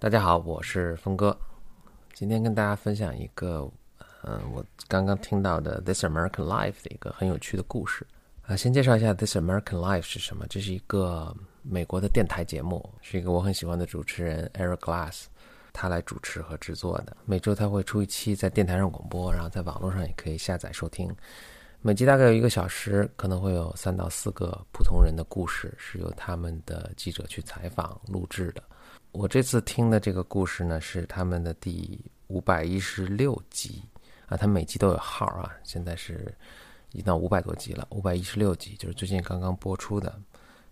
大家好，我是峰哥。今天跟大家分享一个，嗯，我刚刚听到的《This American Life》的一个很有趣的故事啊。先介绍一下《This American Life》是什么。这是一个美国的电台节目，是一个我很喜欢的主持人 Eric Glass 他来主持和制作的。每周他会出一期在电台上广播，然后在网络上也可以下载收听。每集大概有一个小时，可能会有三到四个普通人的故事，是由他们的记者去采访录制的。我这次听的这个故事呢，是他们的第五百一十六集啊，他每集都有号啊，现在是已经到五百多集了，五百一十六集就是最近刚刚播出的。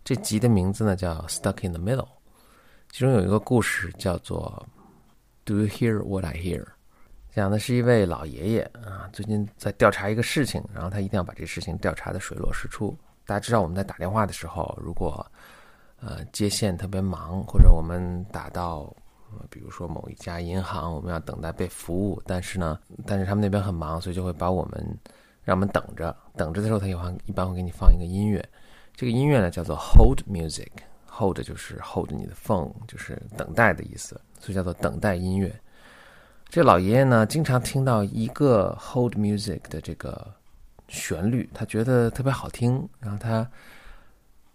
这集的名字呢叫《Stuck in the Middle》，其中有一个故事叫做《Do you hear what I hear》，讲的是一位老爷爷啊，最近在调查一个事情，然后他一定要把这事情调查的水落石出。大家知道我们在打电话的时候，如果呃，接线特别忙，或者我们打到，比如说某一家银行，我们要等待被服务，但是呢，但是他们那边很忙，所以就会把我们让我们等着，等着的时候，他一般一般会给你放一个音乐，这个音乐呢叫做 hold music，hold 就是 hold 你的 phone，就是等待的意思，所以叫做等待音乐。这老爷爷呢，经常听到一个 hold music 的这个旋律，他觉得特别好听，然后他。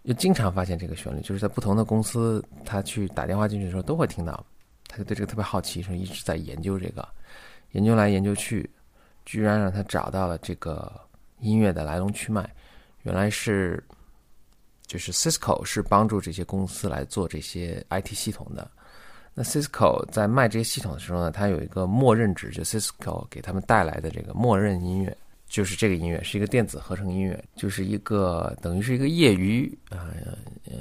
又经常发现这个旋律，就是在不同的公司，他去打电话进去的时候都会听到。他就对这个特别好奇，说一直在研究这个，研究来研究去，居然让他找到了这个音乐的来龙去脉。原来是，就是 Cisco 是帮助这些公司来做这些 IT 系统的。那 Cisco 在卖这些系统的时候呢，它有一个默认值，就 Cisco 给他们带来的这个默认音乐。就是这个音乐是一个电子合成音乐，就是一个等于是一个业余呃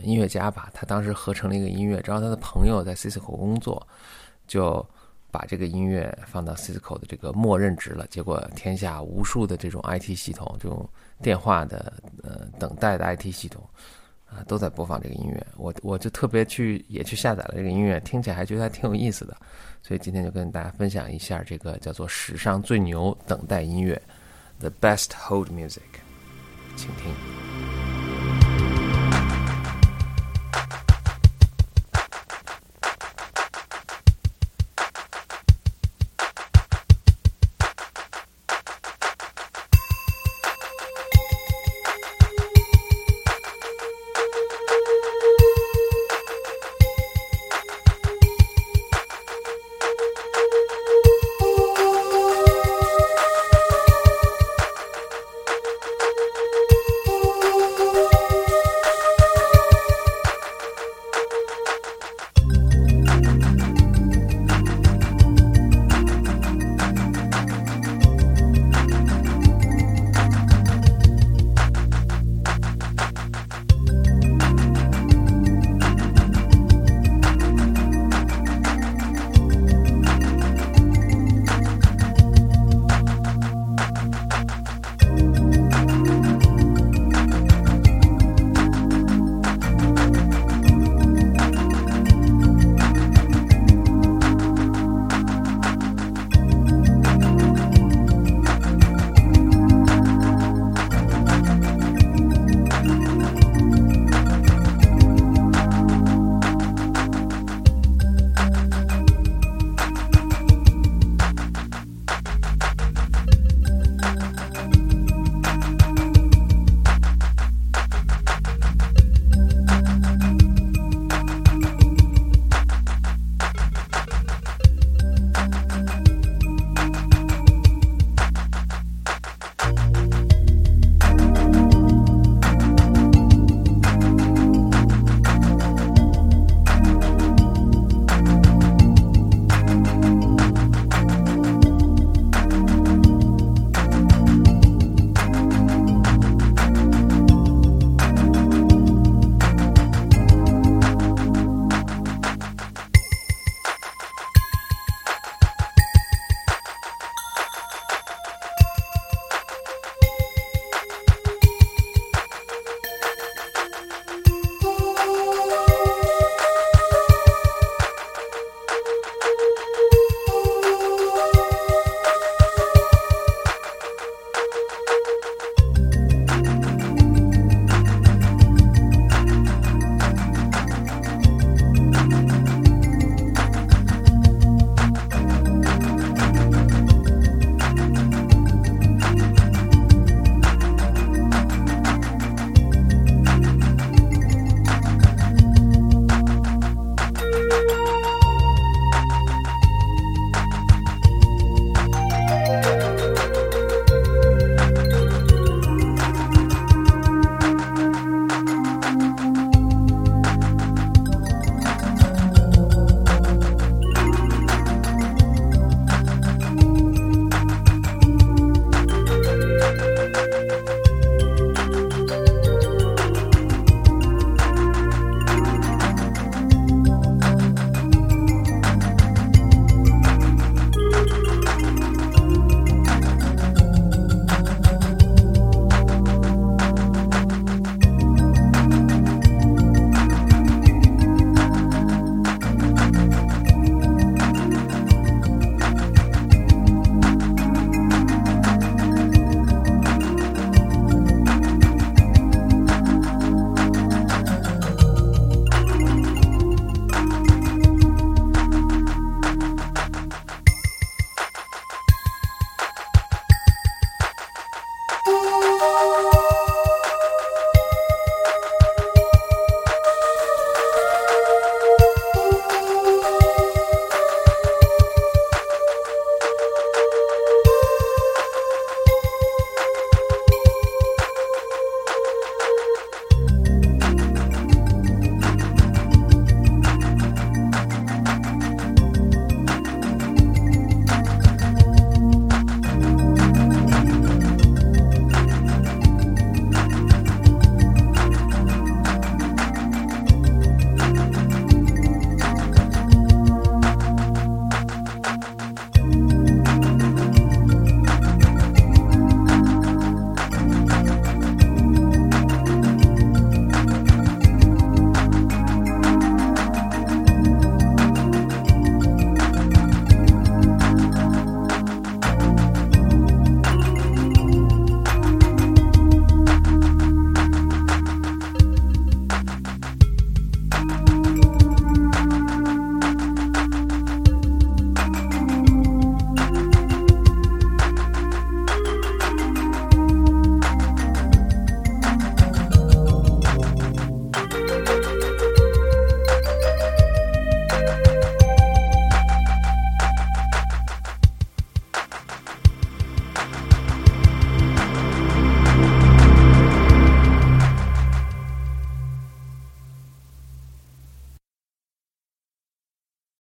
音乐家吧。他当时合成了一个音乐，然后他的朋友在 Cisco 工作，就把这个音乐放到 Cisco 的这个默认值了。结果天下无数的这种 IT 系统，这种电话的呃等待的 IT 系统啊，都在播放这个音乐。我我就特别去也去下载了这个音乐，听起来还觉得还挺有意思的。所以今天就跟大家分享一下这个叫做史上最牛等待音乐。The best hold music，请听。